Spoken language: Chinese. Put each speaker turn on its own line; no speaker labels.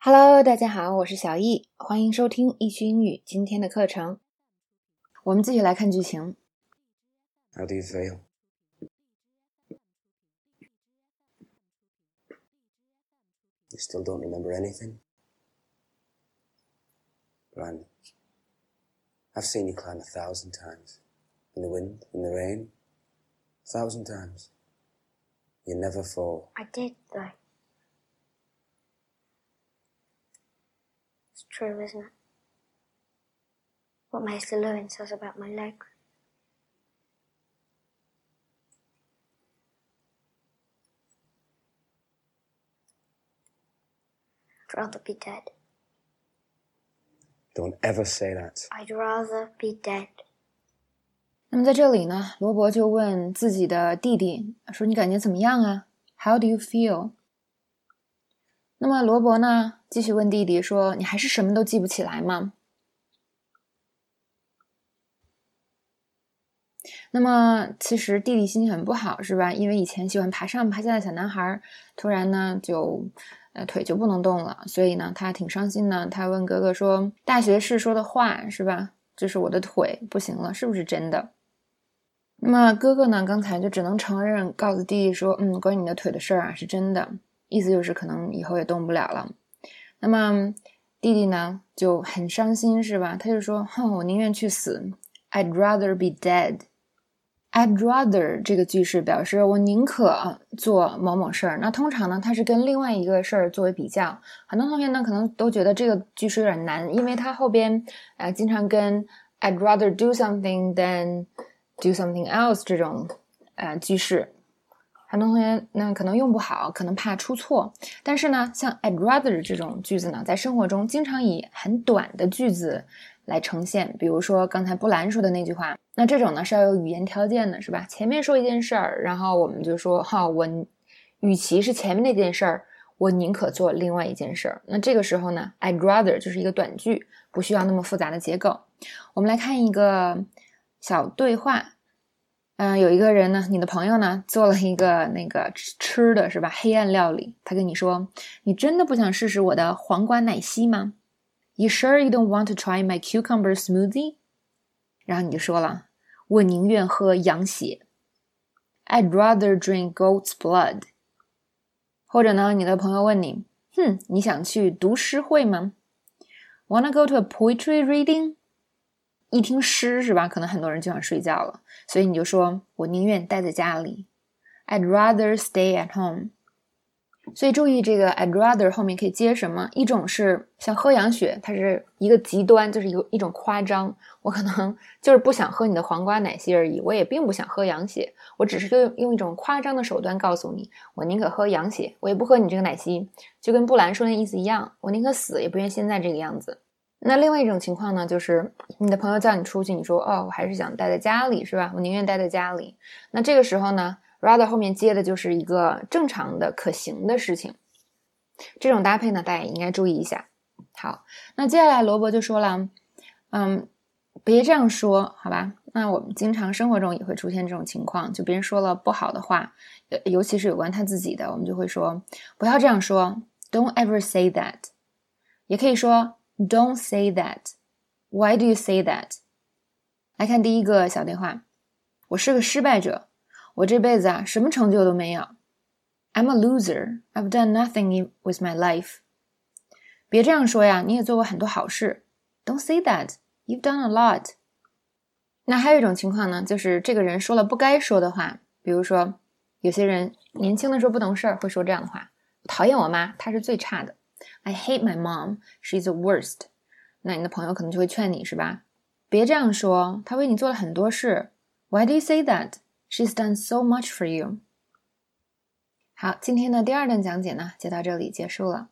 Hello，大家好，我是小易，欢迎收听易趣英语今天的课程。我们继续来看剧情。
How do you feel? You still don't remember anything? Run. I've seen you climb a thousand times. In the wind, in the rain. A thousand times. You never fall.
I did, though. It's true, isn't it? What Maister Lewin says about my legs. I'd rather be dead.
Don't ever say that.
I'd rather be dead.
那么在这里呢，罗伯就问自己的弟弟说：“你感觉怎么样啊？How do you feel？” 那么罗伯呢，继续问弟弟说：“你还是什么都记不起来吗？”那么其实弟弟心情很不好，是吧？因为以前喜欢爬上爬下的小男孩，突然呢就呃腿就不能动了，所以呢他挺伤心的。他问哥哥说：“大学士说的话是吧？就是我的腿不行了，是不是真的？”那么哥哥呢，刚才就只能承认，告诉弟弟说：“嗯，关于你的腿的事儿啊，是真的。”意思就是可能以后也动不了了。那么弟弟呢就很伤心，是吧？他就说：“哼，我宁愿去死。I'd rather be dead。” I'd rather 这个句式表示我宁可做某某事儿。那通常呢，它是跟另外一个事儿作为比较。很多同学呢可能都觉得这个句式有点难，因为它后边呃经常跟 I'd rather do something than do something else 这种呃句式。很多同学那可能用不好，可能怕出错。但是呢，像 I'd rather 这种句子呢，在生活中经常以很短的句子来呈现。比如说刚才布兰说的那句话，那这种呢是要有语言条件的，是吧？前面说一件事儿，然后我们就说哈，我与其是前面那件事儿，我宁可做另外一件事儿。那这个时候呢，I'd rather 就是一个短句，不需要那么复杂的结构。我们来看一个小对话。嗯，有一个人呢，你的朋友呢，做了一个那个吃的是吧？黑暗料理。他跟你说：“你真的不想试试我的黄瓜奶昔吗？”You sure you don't want to try my cucumber smoothie？然后你就说了：“我宁愿喝羊血。”I'd rather drink goat's blood。或者呢，你的朋友问你：“哼，你想去读诗会吗？”Wanna go to a poetry reading？一听诗是吧？可能很多人就想睡觉了，所以你就说：“我宁愿待在家里。”I'd rather stay at home。所以注意这个 I'd rather 后面可以接什么？一种是像喝羊血，它是一个极端，就是一个一种夸张。我可能就是不想喝你的黄瓜奶昔而已，我也并不想喝羊血，我只是用用一种夸张的手段告诉你，我宁可喝羊血，我也不喝你这个奶昔。就跟布兰说的意思一样，我宁可死也不愿现在这个样子。那另外一种情况呢，就是你的朋友叫你出去，你说哦，我还是想待在家里，是吧？我宁愿待在家里。那这个时候呢，rather 后面接的就是一个正常的、可行的事情。这种搭配呢，大家也应该注意一下。好，那接下来罗伯就说了，嗯，别这样说，好吧？那我们经常生活中也会出现这种情况，就别人说了不好的话，尤其是有关他自己的，我们就会说不要这样说，Don't ever say that。也可以说。Don't say that. Why do you say that? 来看第一个小对话。我是个失败者，我这辈子啊什么成就都没有。I'm a loser. I've done nothing with my life. 别这样说呀，你也做过很多好事。Don't say that. You've done a lot. 那还有一种情况呢，就是这个人说了不该说的话，比如说有些人年轻的时候不懂事儿，会说这样的话：讨厌我妈，她是最差的。I hate my mom. She's the worst. 那你的朋友可能就会劝你是吧？别这样说，她为你做了很多事。Why do you say that? She's done so much for you. 好，今天的第二段讲解呢，就到这里结束了。